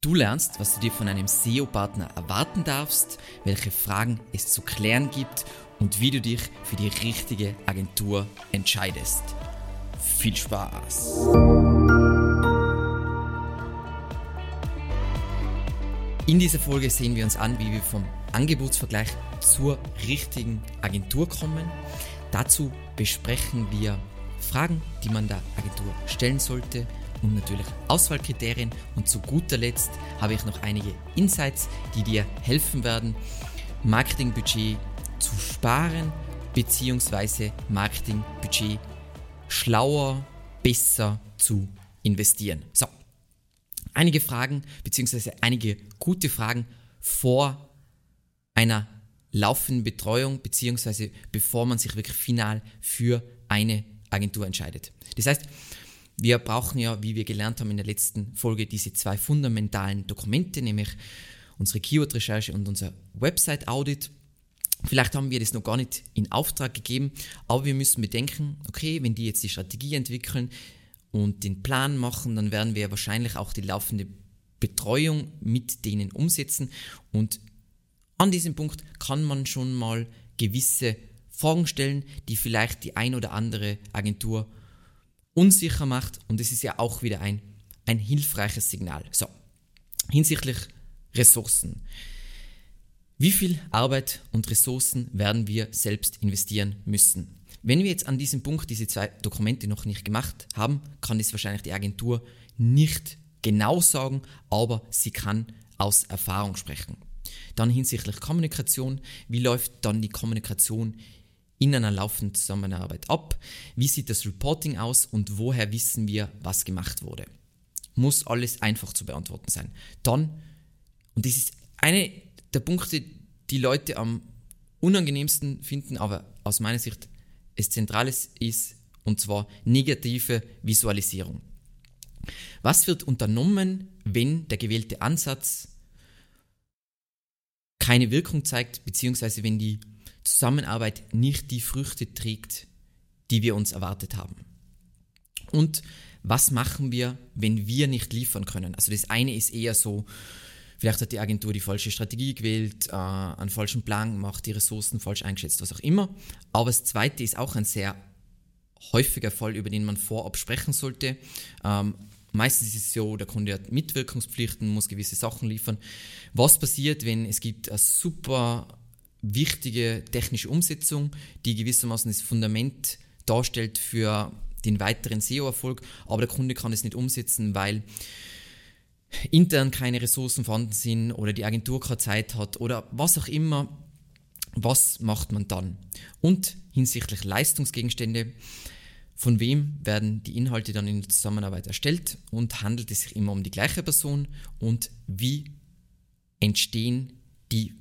Du lernst, was du dir von einem SEO-Partner erwarten darfst, welche Fragen es zu klären gibt und wie du dich für die richtige Agentur entscheidest. Viel Spaß! In dieser Folge sehen wir uns an, wie wir vom Angebotsvergleich zur richtigen Agentur kommen. Dazu besprechen wir Fragen, die man der Agentur stellen sollte und natürlich Auswahlkriterien. Und zu guter Letzt habe ich noch einige Insights, die dir helfen werden, Marketingbudget zu sparen bzw. Marketingbudget schlauer, besser zu investieren. So, einige Fragen bzw. einige gute Fragen vor einer laufenden Betreuung bzw. bevor man sich wirklich final für eine Agentur entscheidet. Das heißt, wir brauchen ja, wie wir gelernt haben in der letzten Folge, diese zwei fundamentalen Dokumente, nämlich unsere Keyword-Recherche und unser Website-Audit. Vielleicht haben wir das noch gar nicht in Auftrag gegeben, aber wir müssen bedenken, okay, wenn die jetzt die Strategie entwickeln und den Plan machen, dann werden wir wahrscheinlich auch die laufende Betreuung mit denen umsetzen und an diesem Punkt kann man schon mal gewisse Fragen stellen, die vielleicht die ein oder andere Agentur unsicher macht und es ist ja auch wieder ein, ein hilfreiches Signal. So, hinsichtlich Ressourcen. Wie viel Arbeit und Ressourcen werden wir selbst investieren müssen? Wenn wir jetzt an diesem Punkt diese zwei Dokumente noch nicht gemacht haben, kann es wahrscheinlich die Agentur nicht genau sagen, aber sie kann aus Erfahrung sprechen. Dann hinsichtlich Kommunikation, wie läuft dann die Kommunikation in einer laufenden Zusammenarbeit ab? Wie sieht das Reporting aus und woher wissen wir, was gemacht wurde? Muss alles einfach zu beantworten sein. Dann, und das ist eine der Punkte, die Leute am unangenehmsten finden, aber aus meiner Sicht es Zentrales ist, und zwar negative Visualisierung. Was wird unternommen, wenn der gewählte Ansatz keine Wirkung zeigt, beziehungsweise wenn die Zusammenarbeit nicht die Früchte trägt, die wir uns erwartet haben. Und was machen wir, wenn wir nicht liefern können? Also das eine ist eher so, vielleicht hat die Agentur die falsche Strategie gewählt, äh, einen falschen Plan gemacht, die Ressourcen falsch eingeschätzt, was auch immer. Aber das zweite ist auch ein sehr häufiger Fall, über den man vorab sprechen sollte. Ähm, meistens ist es so, der Kunde hat Mitwirkungspflichten, muss gewisse Sachen liefern. Was passiert, wenn es gibt eine super wichtige technische Umsetzung, die gewissermaßen das Fundament darstellt für den weiteren SEO-Erfolg, aber der Kunde kann es nicht umsetzen, weil intern keine Ressourcen vorhanden sind oder die Agentur keine Zeit hat oder was auch immer. Was macht man dann? Und hinsichtlich Leistungsgegenstände, von wem werden die Inhalte dann in der Zusammenarbeit erstellt und handelt es sich immer um die gleiche Person und wie entstehen die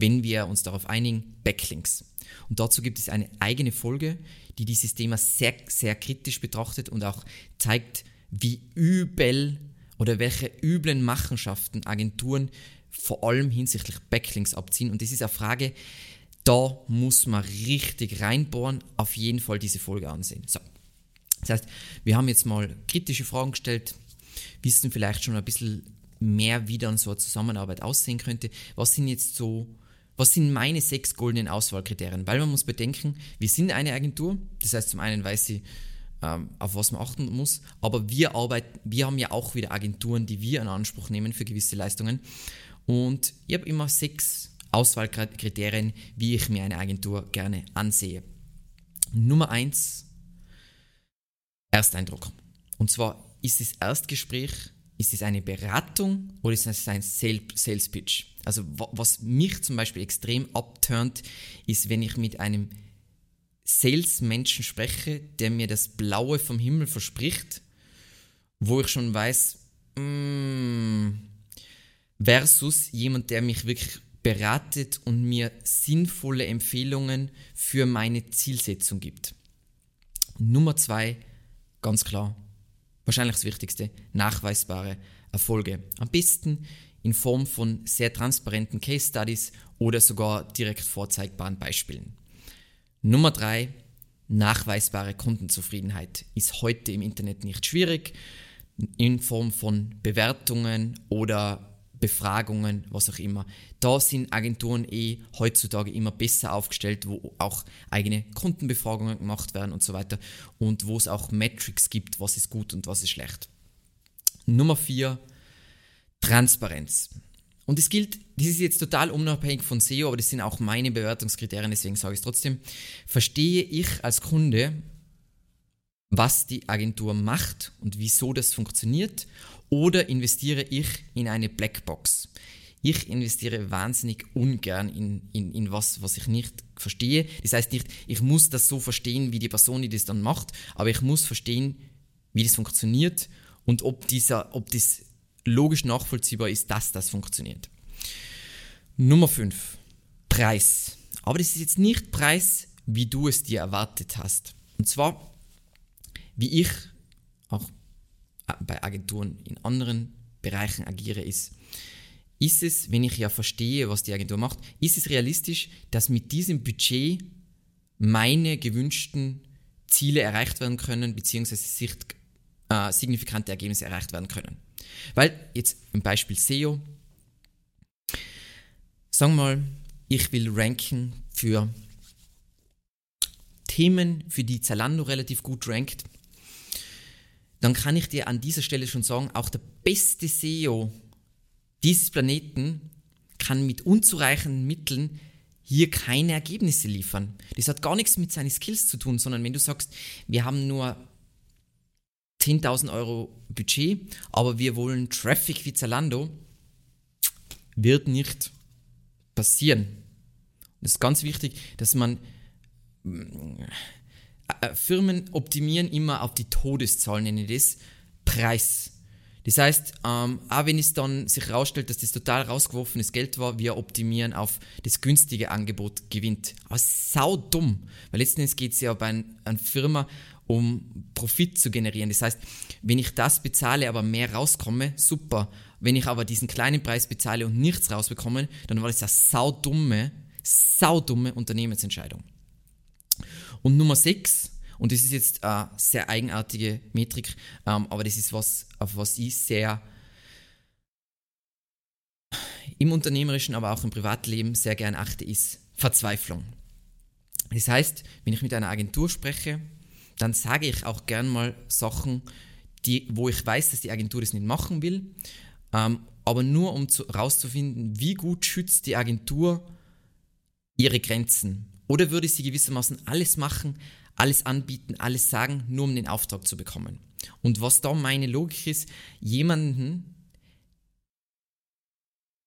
wenn wir uns darauf einigen, Backlinks. Und dazu gibt es eine eigene Folge, die dieses Thema sehr, sehr kritisch betrachtet und auch zeigt, wie übel oder welche üblen Machenschaften Agenturen vor allem hinsichtlich Backlinks abziehen. Und das ist eine Frage, da muss man richtig reinbohren, auf jeden Fall diese Folge ansehen. So. Das heißt, wir haben jetzt mal kritische Fragen gestellt, wissen vielleicht schon ein bisschen mehr, wie dann so eine Zusammenarbeit aussehen könnte. Was sind jetzt so was sind meine sechs goldenen Auswahlkriterien? Weil man muss bedenken, wir sind eine Agentur, das heißt zum einen weiß sie, ähm, auf was man achten muss, aber wir arbeiten, wir haben ja auch wieder Agenturen, die wir in Anspruch nehmen für gewisse Leistungen. Und ich habe immer sechs Auswahlkriterien, wie ich mir eine Agentur gerne ansehe. Nummer eins, Ersteindruck. Und zwar ist das Erstgespräch ist es eine Beratung oder ist es ein Sales Pitch? Also was mich zum Beispiel extrem abturnt, ist, wenn ich mit einem Sales-Menschen spreche, der mir das Blaue vom Himmel verspricht, wo ich schon weiß, mm, versus jemand, der mich wirklich beratet und mir sinnvolle Empfehlungen für meine Zielsetzung gibt. Nummer zwei, ganz klar, wahrscheinlich das Wichtigste, nachweisbare Erfolge. Am besten in Form von sehr transparenten Case Studies oder sogar direkt vorzeigbaren Beispielen. Nummer drei, nachweisbare Kundenzufriedenheit ist heute im Internet nicht schwierig. in Form von Bewertungen oder Befragungen, was auch immer. Da sind Agenturen eh heutzutage immer besser aufgestellt, wo auch eigene Kundenbefragungen gemacht werden und so weiter und wo es auch Metrics gibt, was ist gut und was ist schlecht. Nummer vier, Transparenz. Und es gilt, das ist jetzt total unabhängig von SEO, aber das sind auch meine Bewertungskriterien, deswegen sage ich es trotzdem. Verstehe ich als Kunde, was die Agentur macht und wieso das funktioniert oder investiere ich in eine Blackbox? Ich investiere wahnsinnig ungern in, in, in was, was ich nicht verstehe. Das heißt nicht, ich muss das so verstehen, wie die Person, die das dann macht, aber ich muss verstehen, wie das funktioniert und ob, dieser, ob das logisch nachvollziehbar ist, dass das funktioniert. Nummer 5. Preis. Aber das ist jetzt nicht Preis, wie du es dir erwartet hast. Und zwar, wie ich auch bei Agenturen in anderen Bereichen agiere, ist, ist es, wenn ich ja verstehe, was die Agentur macht, ist es realistisch, dass mit diesem Budget meine gewünschten Ziele erreicht werden können, beziehungsweise sicht, äh, signifikante Ergebnisse erreicht werden können. Weil jetzt im Beispiel SEO, sagen wir mal, ich will ranken für Themen, für die Zalando relativ gut rankt dann kann ich dir an dieser Stelle schon sagen, auch der beste SEO dieses Planeten kann mit unzureichenden Mitteln hier keine Ergebnisse liefern. Das hat gar nichts mit seinen Skills zu tun, sondern wenn du sagst, wir haben nur 10.000 Euro Budget, aber wir wollen Traffic wie Zalando, wird nicht passieren. Es ist ganz wichtig, dass man äh, Firmen optimieren immer auf die Todeszahl, nenne ich das, Preis. Das heißt, ähm, auch wenn es dann sich herausstellt, dass das total rausgeworfenes Geld war, wir optimieren auf das günstige Angebot gewinnt. Aber sau dumm, weil letztendlich geht es ja bei einer Firma um Profit zu generieren. Das heißt, wenn ich das bezahle, aber mehr rauskomme, super. Wenn ich aber diesen kleinen Preis bezahle und nichts rausbekomme, dann war das eine saudumme, saudumme Unternehmensentscheidung. Und Nummer 6, und das ist jetzt eine sehr eigenartige Metrik, ähm, aber das ist was, auf was ich sehr im unternehmerischen, aber auch im Privatleben sehr gern achte, ist Verzweiflung. Das heißt, wenn ich mit einer Agentur spreche, dann sage ich auch gern mal Sachen, die, wo ich weiß, dass die Agentur das nicht machen will, ähm, aber nur um herauszufinden, wie gut schützt die Agentur ihre Grenzen oder würde sie gewissermaßen alles machen, alles anbieten, alles sagen, nur um den Auftrag zu bekommen? Und was da meine Logik ist, jemanden,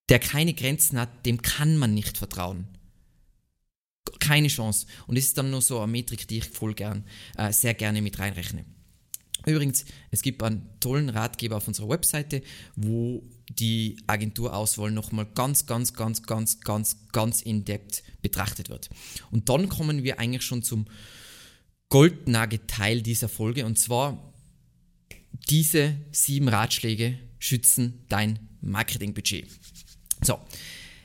der keine Grenzen hat, dem kann man nicht vertrauen. Keine Chance. Und das ist dann nur so eine Metrik, die ich voll gern, äh, sehr gerne mit reinrechne. Übrigens, es gibt einen tollen Ratgeber auf unserer Webseite, wo die Agenturauswahl nochmal ganz, ganz, ganz, ganz, ganz, ganz in-depth betrachtet wird. Und dann kommen wir eigentlich schon zum Goldnugget-Teil dieser Folge und zwar diese sieben Ratschläge schützen dein Marketingbudget. So,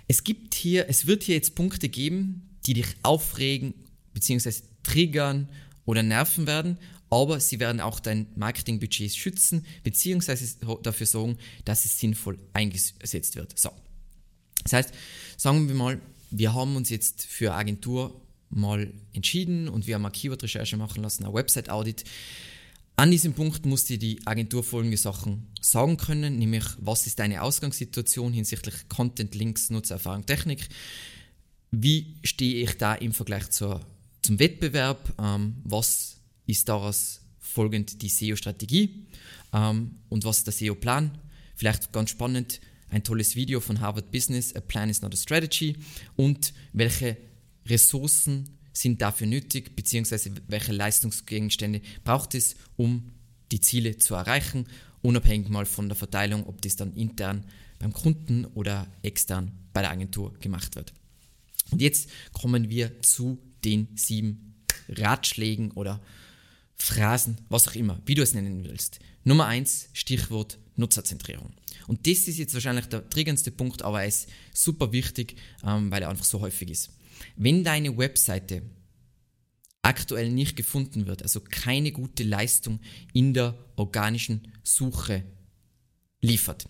es gibt hier, es wird hier jetzt Punkte geben, die dich aufregen bzw. triggern oder nerven werden aber sie werden auch dein Marketingbudget schützen, beziehungsweise dafür sorgen, dass es sinnvoll eingesetzt wird. So. Das heißt, sagen wir mal, wir haben uns jetzt für Agentur mal entschieden und wir haben eine Keyword-Recherche machen lassen, ein Website-Audit. An diesem Punkt muss dir die Agentur folgende Sachen sagen können, nämlich was ist deine Ausgangssituation hinsichtlich Content, Links, Nutzererfahrung, Technik. Wie stehe ich da im Vergleich zur, zum Wettbewerb? Ähm, was ist daraus folgend die SEO-Strategie ähm, und was ist der SEO-Plan. Vielleicht ganz spannend, ein tolles Video von Harvard Business, A Plan is not a Strategy und welche Ressourcen sind dafür nötig, beziehungsweise welche Leistungsgegenstände braucht es, um die Ziele zu erreichen, unabhängig mal von der Verteilung, ob das dann intern beim Kunden oder extern bei der Agentur gemacht wird. Und jetzt kommen wir zu den sieben Ratschlägen oder Phrasen, was auch immer, wie du es nennen willst. Nummer eins, Stichwort Nutzerzentrierung. Und das ist jetzt wahrscheinlich der triggerndste Punkt, aber er ist super wichtig, ähm, weil er einfach so häufig ist. Wenn deine Webseite aktuell nicht gefunden wird, also keine gute Leistung in der organischen Suche liefert,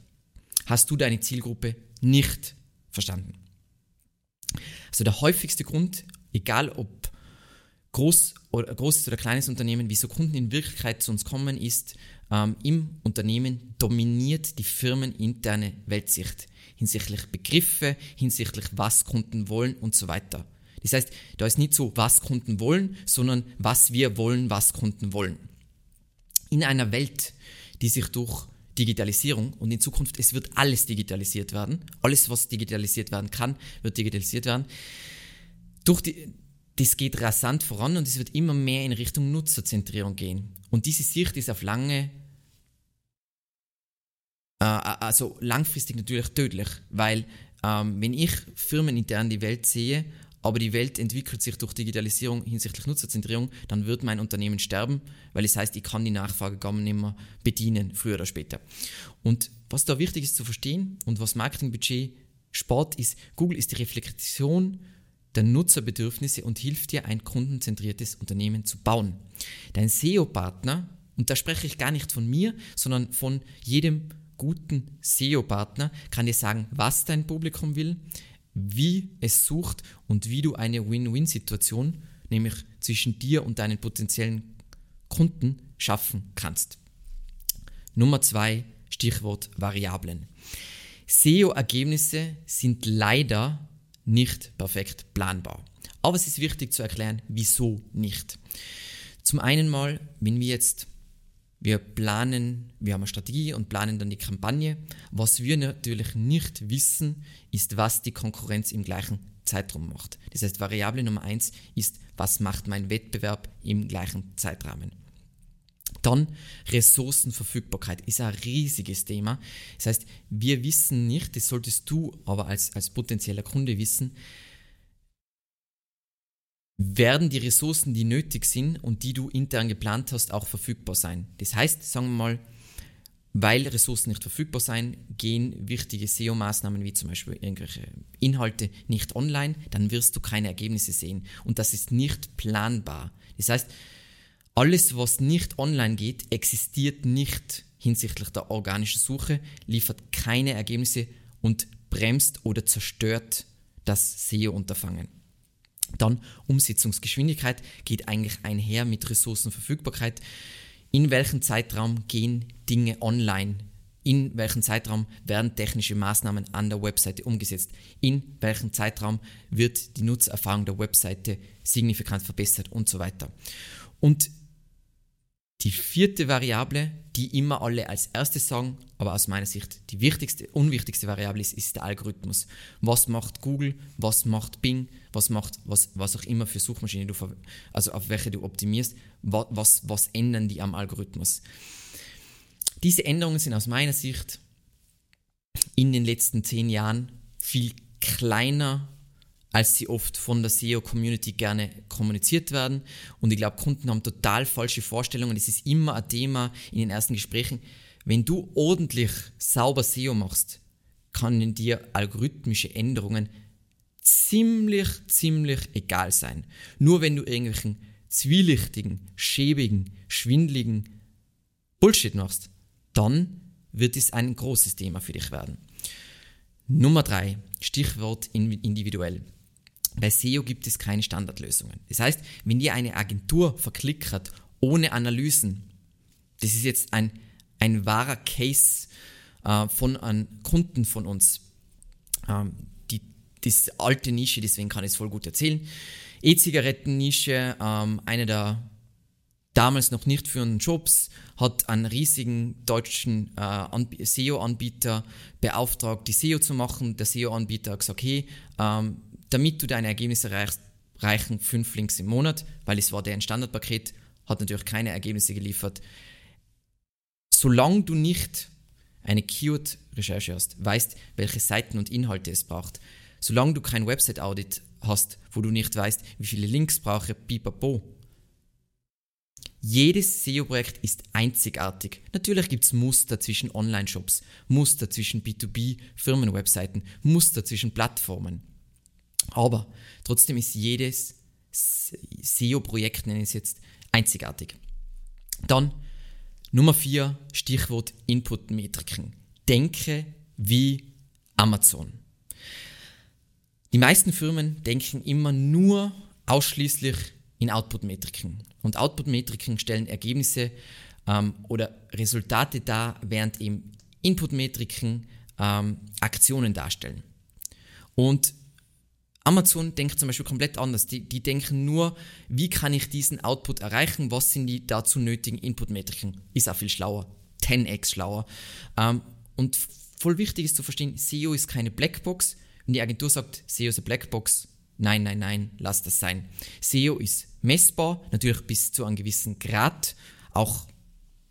hast du deine Zielgruppe nicht verstanden. Also der häufigste Grund, egal ob groß oder, großes oder kleines Unternehmen, wieso Kunden in Wirklichkeit zu uns kommen, ist, ähm, im Unternehmen dominiert die firmeninterne Weltsicht hinsichtlich Begriffe, hinsichtlich was Kunden wollen und so weiter. Das heißt, da ist nicht so, was Kunden wollen, sondern was wir wollen, was Kunden wollen. In einer Welt, die sich durch Digitalisierung und in Zukunft, es wird alles digitalisiert werden, alles, was digitalisiert werden kann, wird digitalisiert werden. Durch die, das geht rasant voran und es wird immer mehr in Richtung Nutzerzentrierung gehen. Und diese Sicht ist auf lange, äh, also langfristig natürlich tödlich, weil ähm, wenn ich firmenintern die Welt sehe aber die Welt entwickelt sich durch Digitalisierung hinsichtlich Nutzerzentrierung, dann wird mein Unternehmen sterben, weil es heißt, ich kann die Nachfrage gar nicht mehr bedienen, früher oder später. Und was da wichtig ist zu verstehen und was Marketingbudget spart, ist, Google ist die Reflexion der Nutzerbedürfnisse und hilft dir, ein kundenzentriertes Unternehmen zu bauen. Dein SEO-Partner, und da spreche ich gar nicht von mir, sondern von jedem guten SEO-Partner, kann dir sagen, was dein Publikum will, wie es sucht und wie du eine Win-Win-Situation, nämlich zwischen dir und deinen potenziellen Kunden, schaffen kannst. Nummer zwei, Stichwort Variablen. SEO-Ergebnisse sind leider nicht perfekt planbar. Aber es ist wichtig zu erklären, wieso nicht. Zum einen mal, wenn wir jetzt wir planen, wir haben eine Strategie und planen dann die Kampagne. Was wir natürlich nicht wissen, ist, was die Konkurrenz im gleichen Zeitraum macht. Das heißt, Variable Nummer eins ist, was macht mein Wettbewerb im gleichen Zeitrahmen. Dann Ressourcenverfügbarkeit ist ein riesiges Thema. Das heißt, wir wissen nicht, das solltest du aber als, als potenzieller Kunde wissen, werden die Ressourcen, die nötig sind und die du intern geplant hast, auch verfügbar sein. Das heißt, sagen wir mal, weil Ressourcen nicht verfügbar sein, gehen wichtige SEO-Maßnahmen wie zum Beispiel irgendwelche Inhalte nicht online, dann wirst du keine Ergebnisse sehen. Und das ist nicht planbar. Das heißt, alles, was nicht online geht, existiert nicht hinsichtlich der organischen Suche, liefert keine Ergebnisse und bremst oder zerstört das SEO-Unterfangen. Dann Umsetzungsgeschwindigkeit geht eigentlich einher mit Ressourcenverfügbarkeit. In welchem Zeitraum gehen Dinge online? In welchem Zeitraum werden technische Maßnahmen an der Webseite umgesetzt? In welchem Zeitraum wird die Nutzererfahrung der Webseite signifikant verbessert und so weiter? Und die vierte Variable, die immer alle als erstes sagen, aber aus meiner Sicht die wichtigste, unwichtigste Variable ist, ist der Algorithmus. Was macht Google, was macht Bing, was macht, was, was auch immer für Suchmaschine du, also auf welche du optimierst, was, was, was ändern die am Algorithmus. Diese Änderungen sind aus meiner Sicht in den letzten zehn Jahren viel kleiner als sie oft von der SEO-Community gerne kommuniziert werden. Und ich glaube, Kunden haben total falsche Vorstellungen. Es ist immer ein Thema in den ersten Gesprächen. Wenn du ordentlich sauber SEO machst, können dir algorithmische Änderungen ziemlich, ziemlich egal sein. Nur wenn du irgendwelchen zwielichtigen, schäbigen, schwindligen Bullshit machst, dann wird es ein großes Thema für dich werden. Nummer drei, Stichwort individuell. Bei SEO gibt es keine Standardlösungen. Das heißt, wenn dir eine Agentur verklickert ohne Analysen, das ist jetzt ein, ein wahrer Case äh, von einem Kunden von uns. Ähm, die, das alte Nische, deswegen kann ich es voll gut erzählen. E-Zigaretten-Nische, ähm, eine der damals noch nicht führenden Jobs, hat einen riesigen deutschen äh, SEO-Anbieter beauftragt, die SEO zu machen. Der SEO-Anbieter hat gesagt, okay, ähm, damit du deine Ergebnisse erreichst, reichen fünf Links im Monat, weil es war deren Standardpaket, hat natürlich keine Ergebnisse geliefert. Solange du nicht eine Keyword-Recherche hast, weißt, welche Seiten und Inhalte es braucht, solange du kein Website-Audit hast, wo du nicht weißt, wie viele Links brauche, pipapo. Jedes SEO-Projekt ist einzigartig. Natürlich gibt es Muster zwischen Online-Shops, Muster zwischen B2B-Firmenwebseiten, Muster zwischen Plattformen. Aber trotzdem ist jedes SEO-Projekt, nenne ich es jetzt, einzigartig. Dann Nummer 4, Stichwort Input-Metriken. Denke wie Amazon. Die meisten Firmen denken immer nur ausschließlich in Output-Metriken. Und Output-Metriken stellen Ergebnisse ähm, oder Resultate dar, während eben Input-Metriken ähm, Aktionen darstellen. Und Amazon denkt zum Beispiel komplett anders. Die, die denken nur, wie kann ich diesen Output erreichen, was sind die dazu nötigen Input-Metriken. Ist auch viel schlauer, 10x schlauer. Ähm, und voll wichtig ist zu verstehen, SEO ist keine Blackbox. Wenn die Agentur sagt, SEO ist eine Blackbox, nein, nein, nein, lass das sein. SEO ist messbar, natürlich bis zu einem gewissen Grad, auch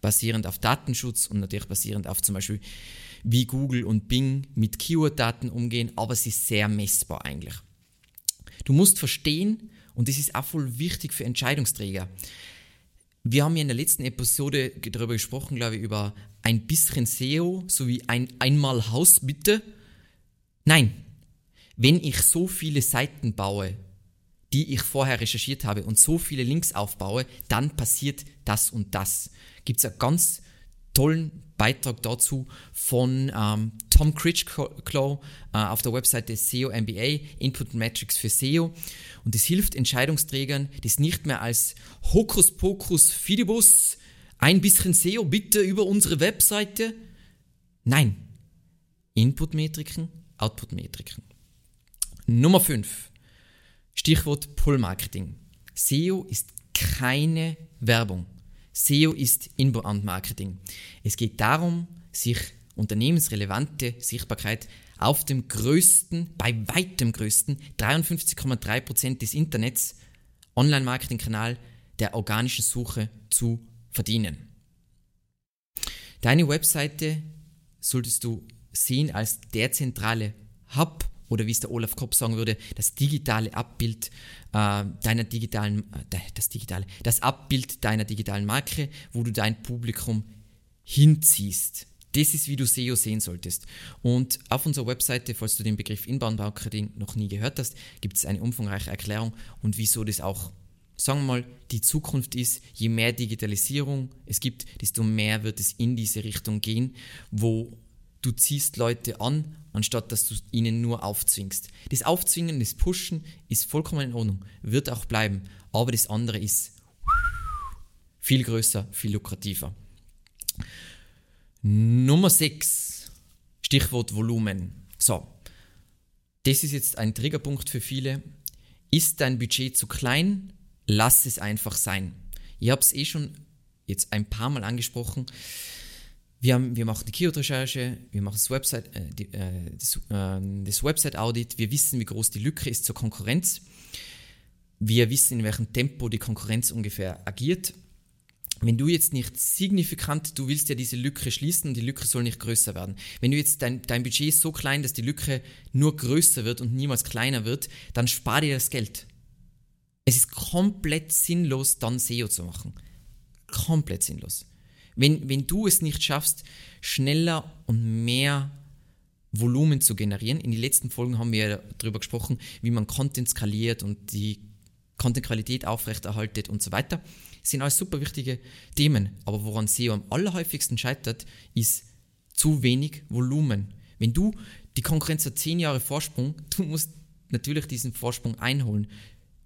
basierend auf Datenschutz und natürlich basierend auf zum Beispiel, wie Google und Bing mit Keyword-Daten umgehen, aber es ist sehr messbar eigentlich. Du musst verstehen, und das ist auch voll wichtig für Entscheidungsträger. Wir haben ja in der letzten Episode darüber gesprochen, glaube ich, über ein bisschen SEO, sowie ein einmal Haus bitte. Nein, wenn ich so viele Seiten baue, die ich vorher recherchiert habe und so viele Links aufbaue, dann passiert das und das. Gibt es einen ganz tollen Beitrag dazu von ähm, Tom Critchclaw äh, auf der Webseite SEO MBA, Input Metrics für SEO. Und es hilft Entscheidungsträgern, das nicht mehr als Hokuspokus Fidibus, ein bisschen SEO bitte über unsere Webseite. Nein, Input-Metriken, Output-Metriken. Nummer 5. Stichwort Pull-Marketing. SEO ist keine Werbung. SEO ist Inbound-Marketing. Es geht darum, sich unternehmensrelevante Sichtbarkeit auf dem größten, bei weitem größten, 53,3% des Internets Online-Marketing-Kanal der organischen Suche zu verdienen. Deine Webseite solltest du sehen als der zentrale Hub oder wie es der Olaf Kopp sagen würde, das digitale Abbild äh, deiner digitalen, äh, das digitale, das Abbild deiner digitalen Marke, wo du dein Publikum hinziehst. Das ist, wie du SEO sehen solltest. Und auf unserer Webseite, falls du den Begriff Inbound Marketing noch nie gehört hast, gibt es eine umfangreiche Erklärung und wieso das auch, sagen wir mal, die Zukunft ist. Je mehr Digitalisierung es gibt, desto mehr wird es in diese Richtung gehen, wo du ziehst Leute an, anstatt dass du ihnen nur aufzwingst. Das Aufzwingen, das Pushen ist vollkommen in Ordnung, wird auch bleiben, aber das andere ist viel größer, viel lukrativer. Nummer 6, Stichwort Volumen. So, das ist jetzt ein Triggerpunkt für viele. Ist dein Budget zu klein? Lass es einfach sein. Ich habe es eh schon jetzt ein paar Mal angesprochen. Wir, haben, wir machen die Keyword-Recherche, wir machen das Website, äh, die, äh, das, äh, das Website-Audit, wir wissen, wie groß die Lücke ist zur Konkurrenz. Wir wissen, in welchem Tempo die Konkurrenz ungefähr agiert. Wenn du jetzt nicht signifikant, du willst ja diese Lücke schließen und die Lücke soll nicht größer werden. Wenn du jetzt dein, dein Budget ist so klein, dass die Lücke nur größer wird und niemals kleiner wird, dann spar dir das Geld. Es ist komplett sinnlos, dann SEO zu machen. Komplett sinnlos. Wenn, wenn du es nicht schaffst, schneller und mehr Volumen zu generieren, in den letzten Folgen haben wir ja darüber gesprochen, wie man Content skaliert und die Content-Qualität aufrechterhaltet und so weiter. Sind alles super wichtige Themen. Aber woran SEO am allerhäufigsten scheitert, ist zu wenig Volumen. Wenn du die Konkurrenz hat 10 Jahre Vorsprung, du musst natürlich diesen Vorsprung einholen.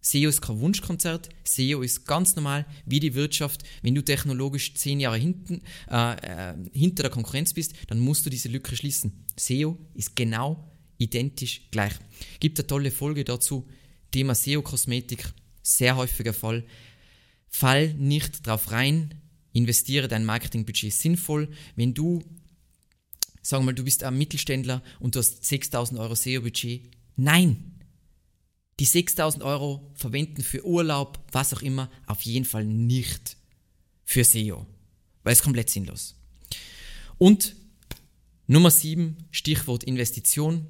SEO ist kein Wunschkonzert, SEO ist ganz normal wie die Wirtschaft. Wenn du technologisch zehn Jahre hinten, äh, äh, hinter der Konkurrenz bist, dann musst du diese Lücke schließen. SEO ist genau identisch gleich. Gibt eine tolle Folge dazu, Thema SEO-Kosmetik, sehr häufiger Fall. Fall nicht drauf rein, investiere dein Marketingbudget sinnvoll. Wenn du, sagen wir mal, du bist ein Mittelständler und du hast 6000 Euro SEO-Budget, nein, die 6000 Euro verwenden für Urlaub, was auch immer, auf jeden Fall nicht für SEO, weil es komplett sinnlos. Und Nummer 7, Stichwort Investition.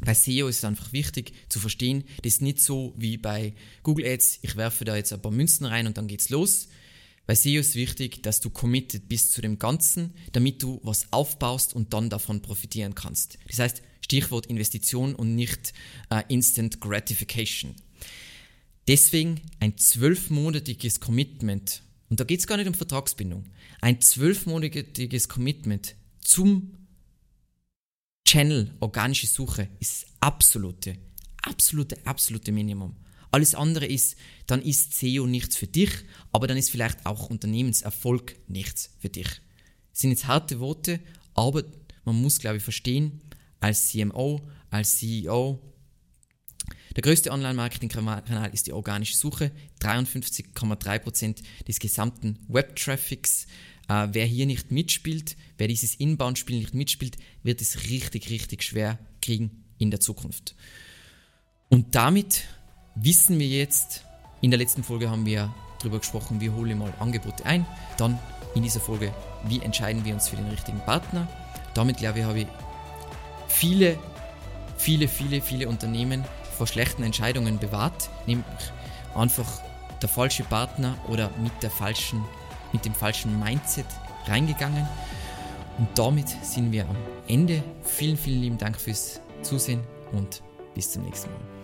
Bei SEO ist es einfach wichtig zu verstehen, das ist nicht so wie bei Google Ads, ich werfe da jetzt ein paar Münzen rein und dann geht's los. Bei SEO ist wichtig, dass du committed bist zu dem Ganzen, damit du was aufbaust und dann davon profitieren kannst. Das heißt, Stichwort Investition und nicht äh, Instant Gratification. Deswegen ein zwölfmonatiges Commitment, und da geht es gar nicht um Vertragsbindung, ein zwölfmonatiges Commitment zum Channel organische Suche ist absolute, absolute, absolute Minimum. Alles andere ist, dann ist SEO nichts für dich, aber dann ist vielleicht auch Unternehmenserfolg nichts für dich. Das sind jetzt harte Worte, aber man muss, glaube ich, verstehen, als CMO, als CEO, der größte Online-Marketing-Kanal ist die organische Suche, 53,3% des gesamten Web-Traffics. Äh, wer hier nicht mitspielt, wer dieses Inbound-Spiel nicht mitspielt, wird es richtig, richtig schwer kriegen in der Zukunft. Und damit wissen wir jetzt, in der letzten Folge haben wir darüber gesprochen, wie hole ich mal Angebote ein. Dann in dieser Folge, wie entscheiden wir uns für den richtigen Partner. Damit, glaube ich, habe ich viele, viele, viele, viele Unternehmen vor schlechten Entscheidungen bewahrt, nämlich einfach der falsche Partner oder mit, der falschen, mit dem falschen Mindset reingegangen. Und damit sind wir am Ende. Vielen, vielen lieben Dank fürs Zusehen und bis zum nächsten Mal.